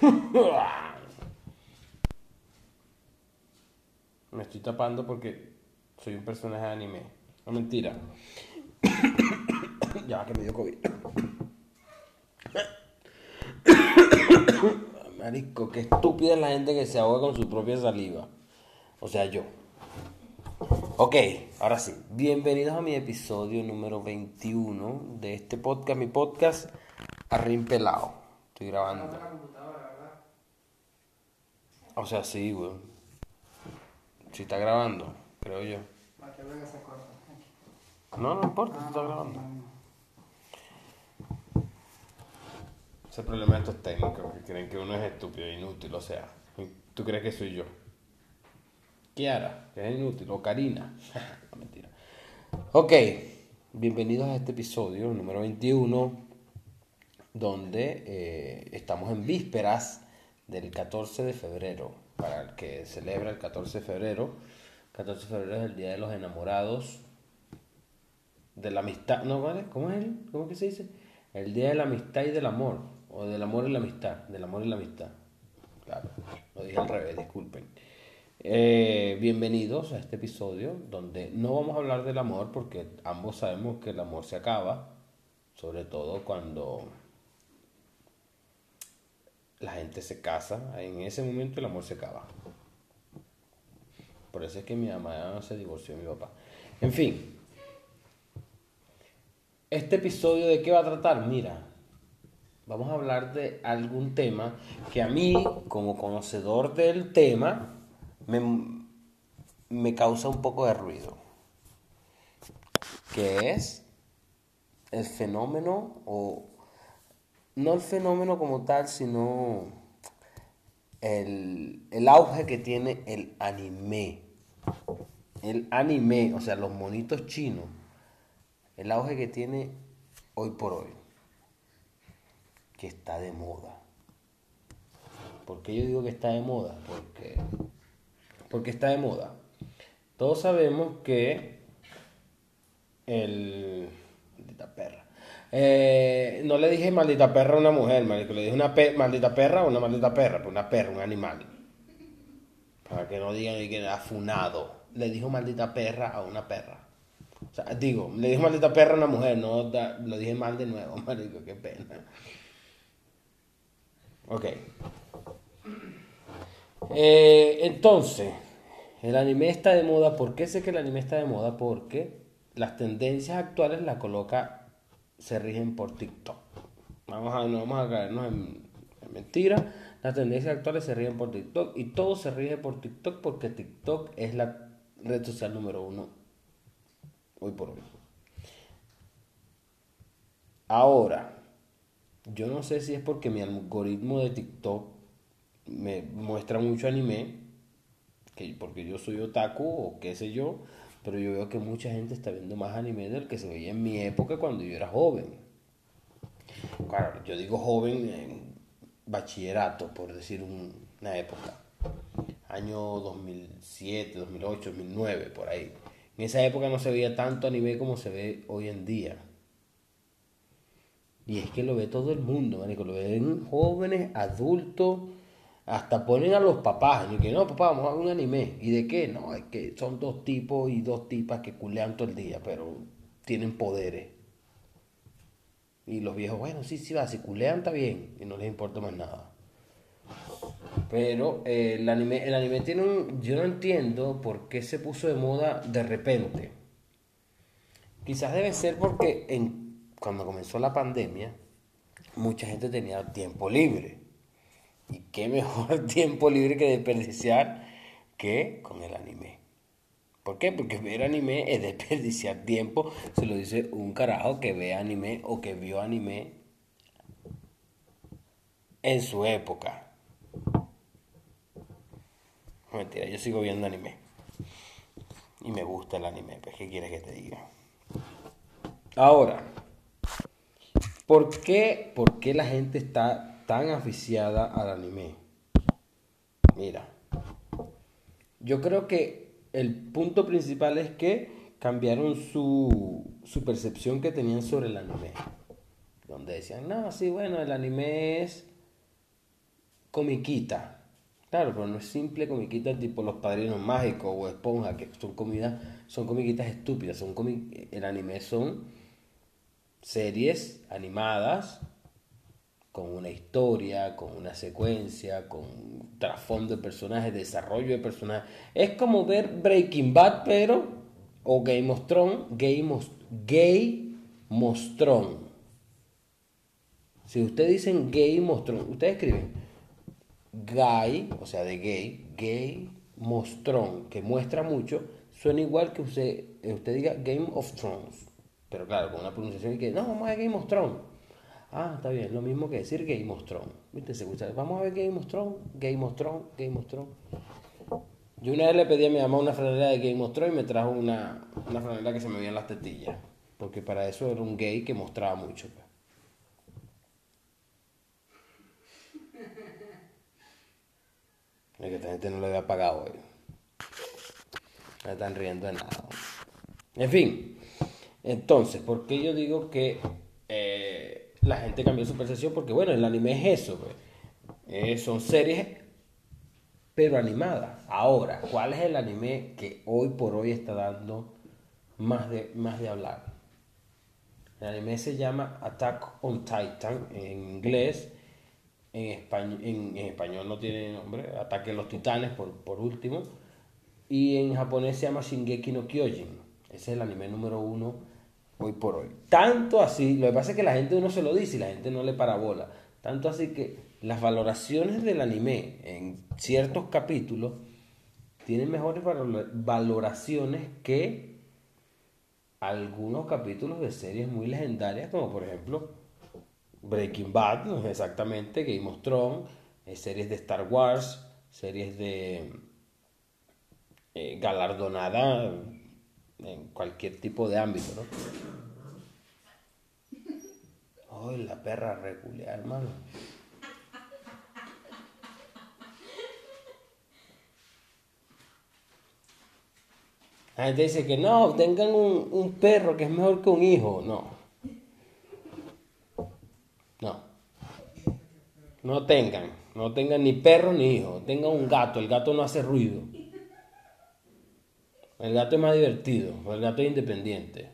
Me estoy tapando porque soy un personaje de anime. No mentira. ya que me dio COVID. Marico, qué estúpida es la gente que se ahoga con su propia saliva. O sea, yo. Ok, ahora sí. Bienvenidos a mi episodio número 21 de este podcast, mi podcast Arrimpelado. Estoy grabando. O sea, sí, weón. Si está grabando, creo yo. No, no importa, si está grabando. Ese problema de estos técnicos que creen que uno es estúpido e inútil, o sea, ¿tú crees que soy yo? Kiara, que es inútil, o Karina. no, mentira. Ok, bienvenidos a este episodio número 21, donde eh, estamos en vísperas del 14 de febrero, para el que celebra el 14 de febrero. 14 de febrero es el Día de los Enamorados, de la amistad, ¿no vale? ¿Cómo es el? ¿Cómo que se dice? El Día de la Amistad y del Amor, o del Amor y la Amistad, del Amor y la Amistad. Claro, lo dije al revés, disculpen. Eh, bienvenidos a este episodio donde no vamos a hablar del amor porque ambos sabemos que el amor se acaba, sobre todo cuando la gente se casa, en ese momento el amor se acaba. Por eso es que mi mamá se divorció de mi papá. En fin, este episodio de qué va a tratar, mira, vamos a hablar de algún tema que a mí, como conocedor del tema, me, me causa un poco de ruido, que es el fenómeno, o no el fenómeno como tal, sino el, el auge que tiene el anime. El anime, o sea, los monitos chinos, el auge que tiene hoy por hoy, que está de moda. ¿Por qué yo digo que está de moda? Porque porque está de moda. Todos sabemos que el... Maldita perra. Eh, no le dije maldita perra a una mujer, marico. Le dije una maldita perra a una maldita perra. Pues una perra, un animal. Para que no digan que era funado. Le dijo maldita perra a una perra. O sea, digo, le dijo maldita perra a una mujer. No lo dije mal de nuevo, marico. Qué pena. Ok. Eh, entonces, el anime está de moda. ¿Por qué sé que el anime está de moda? Porque las tendencias actuales la coloca, se rigen por TikTok. Vamos a, no vamos a caernos en, en mentiras. Las tendencias actuales se rigen por TikTok y todo se rige por TikTok porque TikTok es la red social número uno hoy por hoy. Ahora, yo no sé si es porque mi algoritmo de TikTok me muestra mucho anime, que porque yo soy otaku o qué sé yo, pero yo veo que mucha gente está viendo más anime del que se veía en mi época cuando yo era joven. Claro, yo digo joven en bachillerato, por decir una época. Año 2007, 2008, 2009, por ahí. En esa época no se veía tanto anime como se ve hoy en día. Y es que lo ve todo el mundo. Lo ven jóvenes, adultos, hasta ponen a los papás, y que no, papá, vamos a ver un anime. ¿Y de qué? No, es que son dos tipos y dos tipas que culean todo el día, pero tienen poderes. Y los viejos, bueno, sí, sí va, si culean está bien, y no les importa más nada. Pero eh, el, anime, el anime tiene un... Yo no entiendo por qué se puso de moda de repente. Quizás debe ser porque en, cuando comenzó la pandemia, mucha gente tenía tiempo libre. Y qué mejor tiempo libre que desperdiciar que con el anime. ¿Por qué? Porque ver anime es desperdiciar tiempo. Se lo dice un carajo que ve anime o que vio anime en su época. Mentira, yo sigo viendo anime. Y me gusta el anime, pues ¿qué quieres que te diga? Ahora, ¿por qué, ¿por qué la gente está tan aficiada al anime? Mira, yo creo que el punto principal es que cambiaron su, su percepción que tenían sobre el anime. Donde decían, no, sí, bueno, el anime es comiquita. Claro, pero no es simple comiquita tipo Los Padrinos Mágicos o Esponja, que son comidas, son comiquitas estúpidas. Son el anime son series animadas con una historia, con una secuencia, con trasfondo de personajes, desarrollo de personajes. Es como ver Breaking Bad, pero, o Game of Thrones, Game Gay Mostrón. Si ustedes dicen Gay Mostrón, ustedes escriben Gay, o sea, de gay, Gay Mostrón, que muestra mucho, suena igual que usted, usted diga Game of Thrones. Pero claro, con una pronunciación que, no, vamos a Game of Thrones. Ah, está bien, lo mismo que decir Game of Thrones. ¿Viste? Se Vamos a ver Game of Thrones, Game of Thrones, Game of Thrones. Yo una vez le pedí a mi mamá una franela de Game of Thrones y me trajo una, una franela que se me veían las tetillas. Porque para eso era un gay que mostraba mucho. Pues. Es que esta gente no le había pagado hoy. No están riendo de nada. En fin. Entonces, ¿por qué yo digo que eh, la gente cambió su percepción porque, bueno, el anime es eso, pues. eh, son series, pero animadas. Ahora, ¿cuál es el anime que hoy por hoy está dando más de, más de hablar? El anime se llama Attack on Titan en inglés. En español, no tiene nombre, Ataque a los Titanes por, por último. Y en japonés se llama Shingeki no Kyojin. Ese es el anime número uno hoy por hoy. Tanto así, lo que pasa es que la gente no se lo dice y la gente no le parabola. Tanto así que las valoraciones del anime en ciertos capítulos tienen mejores valoraciones que algunos capítulos de series muy legendarias, como por ejemplo Breaking Bad, exactamente, Game of Thrones, eh, series de Star Wars, series de eh, galardonada en cualquier tipo de ámbito, ¿no? Ay, la perra reculea, hermano. La gente dice que no, tengan un perro que es mejor que un hijo. No. No. No tengan. No tengan ni perro ni hijo. Tengan un gato. El gato no hace ruido. El gato es más divertido, el gato es independiente.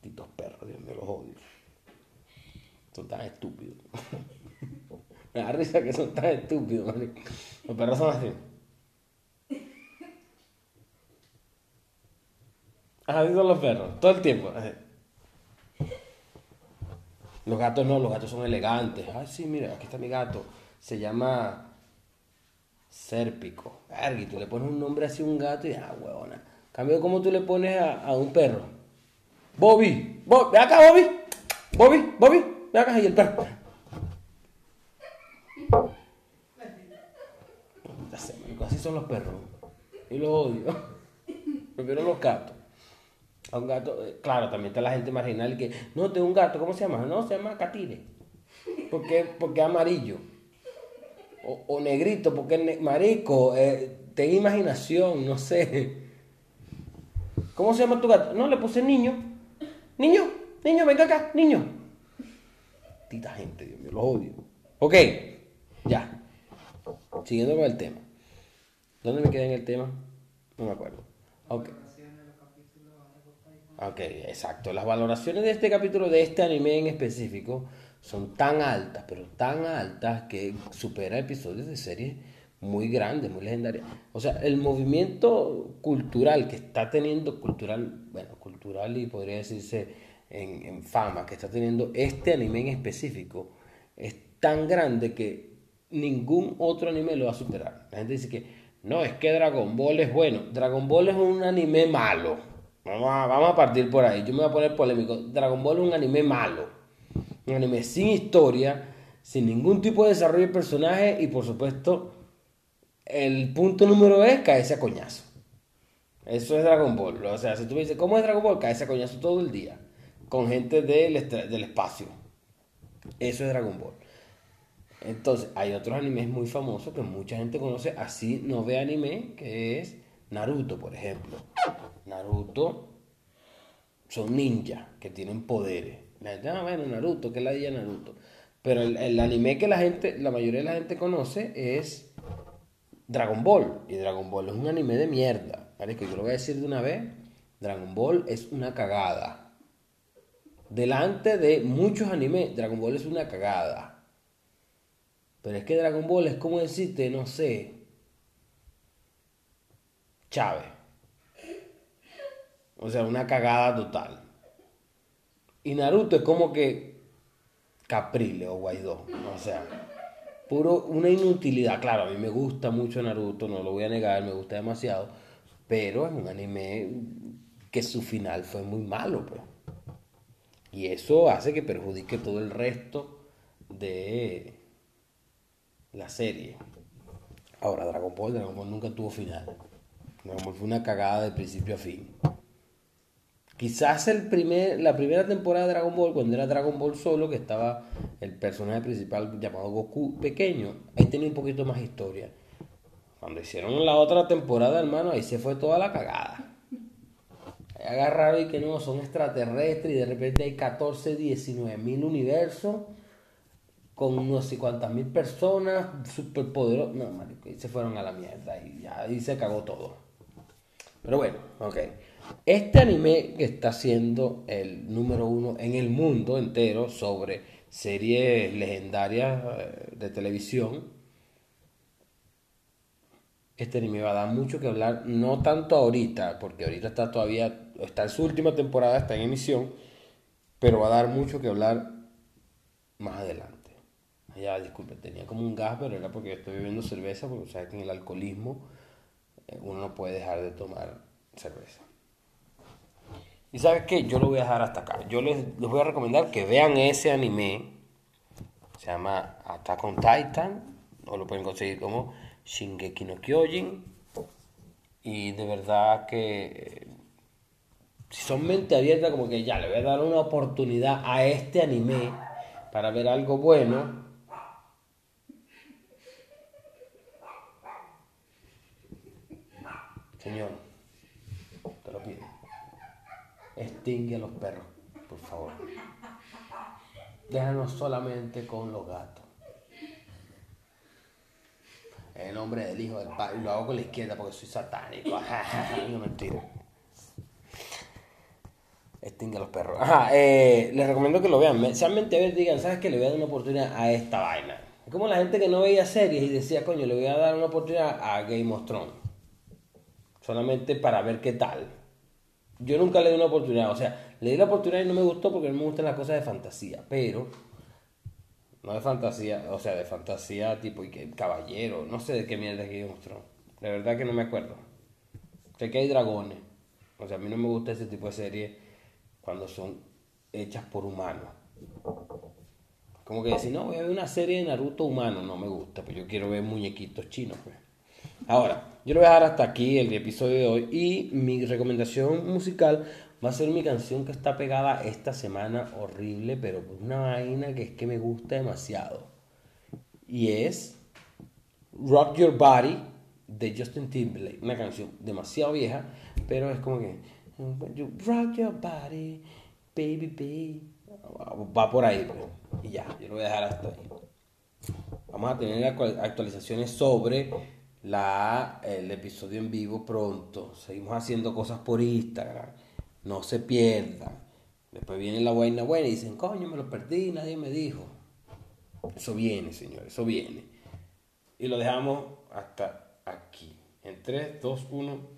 Titos perros, Dios me los odio. Son tan estúpidos. me da risa que son tan estúpidos, Los perros son así. ¿Has visto los perros? Todo el tiempo. Los gatos no, los gatos son elegantes. Ay, sí, mira, aquí está mi gato. Se llama Sérpico. Y tú le pones un nombre así a un gato y ah, huevona. Cambio, ¿cómo tú le pones a, un perro? Bobby, Bobby, ve acá, Bobby. Bobby, Bobby, ve acá, y el perro. Así son los perros. Y los odio. Prefiero los gatos. A un gato, eh, claro, también está la gente marginal que, no, tengo un gato, ¿cómo se llama? No, se llama Catire. Porque, porque amarillo o, negrito, porque marico, eh, imaginación, no sé. ¿Cómo se llama tu gato? No, le puse niño. Niño, niño, venga acá, niño. Tita gente, Dios mío, los odio. Ok, ya. Siguiendo con el tema. ¿Dónde me quedé en el tema? No me acuerdo. Ok. Ok, exacto. Las valoraciones de este capítulo, de este anime en específico, son tan altas, pero tan altas que supera episodios de series muy grandes, muy legendarias. O sea, el movimiento cultural que está teniendo, cultural, bueno, cultural y podría decirse en, fama, que está teniendo este anime en específico, es tan grande que ningún otro anime lo va a superar. La gente dice que no, es que Dragon Ball es bueno. Dragon Ball es un anime malo. Vamos a, vamos a partir por ahí. Yo me voy a poner polémico. Dragon Ball es un anime malo un anime sin historia, sin ningún tipo de desarrollo de personaje y por supuesto el punto número es caerse a coñazo. Eso es Dragon Ball. O sea, si tú me dices, ¿cómo es Dragon Ball? Caerse a coñazo todo el día. Con gente del, del espacio. Eso es Dragon Ball. Entonces, hay otros animes muy famosos que mucha gente conoce, así no ve anime, que es Naruto, por ejemplo. Naruto son ninjas que tienen poderes. La gente, ah, bueno, Naruto, que la día Naruto. Pero el, anime que la gente, la mayoría de la gente conoce es Dragon Ball. Y Dragon Ball es un anime de mierda. yo lo voy a decir de una vez. Dragon Ball es una cagada. Delante de muchos animes, Dragon Ball es una cagada. Pero es que Dragon Ball es como decirte, no sé, Chávez. O sea, una cagada total. Y Naruto es como que Caprile o Guaidó. O sea, puro una inutilidad. Claro, a mí me gusta mucho Naruto, no lo voy a negar, me gusta demasiado. Pero es un anime que su final fue muy malo, pues. Y eso hace que perjudique todo el resto de la serie. Ahora, Dragon Ball, Dragon Ball nunca tuvo final. Dragon Ball fue una cagada de principio a fin. Quizás el primer, la primera temporada de Dragon Ball, cuando era Dragon Ball solo, que estaba el personaje principal llamado Goku pequeño, ahí tenía un poquito más historia. Cuando hicieron la otra temporada, hermano, ahí se fue toda la cagada. Ahí agarraron y que no, son extraterrestres y de repente hay 14, 19 mil universos con no sé cuántas mil personas, super poderosos. No, marico, y se fueron a la mierda y ya ahí se cagó todo. Pero bueno, ok. Este anime que está siendo el número uno en el mundo entero sobre series legendarias eh, de televisión. Este anime va a dar mucho que hablar, no tanto ahorita, porque ahorita está todavía, está en su última temporada, está en emisión, pero va a dar mucho que hablar más adelante. Ya, disculpe, tenía como un gas, pero era porque estoy bebiendo cerveza, porque sabes que en el alcoholismo eh, uno no puede dejar de tomar cerveza. Y sabes qué, yo lo voy a dejar hasta acá. Yo les, voy a recomendar que vean ese anime. Se llama Attack on Titan. O lo pueden conseguir como Shingeki no Kyojin. Y de verdad que si son mente abierta, como que ya le voy a dar una oportunidad a este anime para ver algo bueno. Señor. Extingue a los perros, por favor. Déjanos solamente con los gatos. En el nombre del Hijo del Padre. Lo hago con la izquierda porque soy satánico. no mentira. Extingue a los perros. Ajá, eh, les recomiendo que lo vean. Sean mente ver, digan, ¿sabes qué? Le voy a dar una oportunidad a esta vaina. Es como la gente que no veía series y decía, coño, le voy a dar una oportunidad a Game of Thrones solamente para ver qué tal. Yo nunca le di una oportunidad, o sea, le di la oportunidad y no me gustó porque no me gustan las cosas de fantasía, pero no de fantasía, o sea, de fantasía tipo y que caballero, no sé de qué mierda que mostró. De verdad que no me acuerdo. Sé que hay dragones. O sea, a mí no me gusta ese tipo de serie cuando son hechas por humanos. Como que decir, no, voy a ver una serie de Naruto humano, no me gusta, pues yo quiero ver muñequitos chinos, pues. Ahora, yo lo voy a dejar hasta aquí el episodio de hoy y mi recomendación musical va a ser mi canción que está pegada esta semana horrible, pero por una vaina que es que me gusta demasiado. Y es Rock Your Body de Justin Timberlake, una canción demasiado vieja, pero es como que Rock Your Body, baby, baby. Va por ahí, pues. Y ya, yo lo voy a dejar hasta ahí. Vamos a tener actualizaciones sobre la, el episodio en vivo pronto. Seguimos haciendo cosas por Instagram. No se pierdan. Después viene la buena buena y dicen, coño, me lo perdí, nadie me dijo. Eso viene, señores, eso viene. Y lo dejamos hasta aquí. En 3, 2, 1.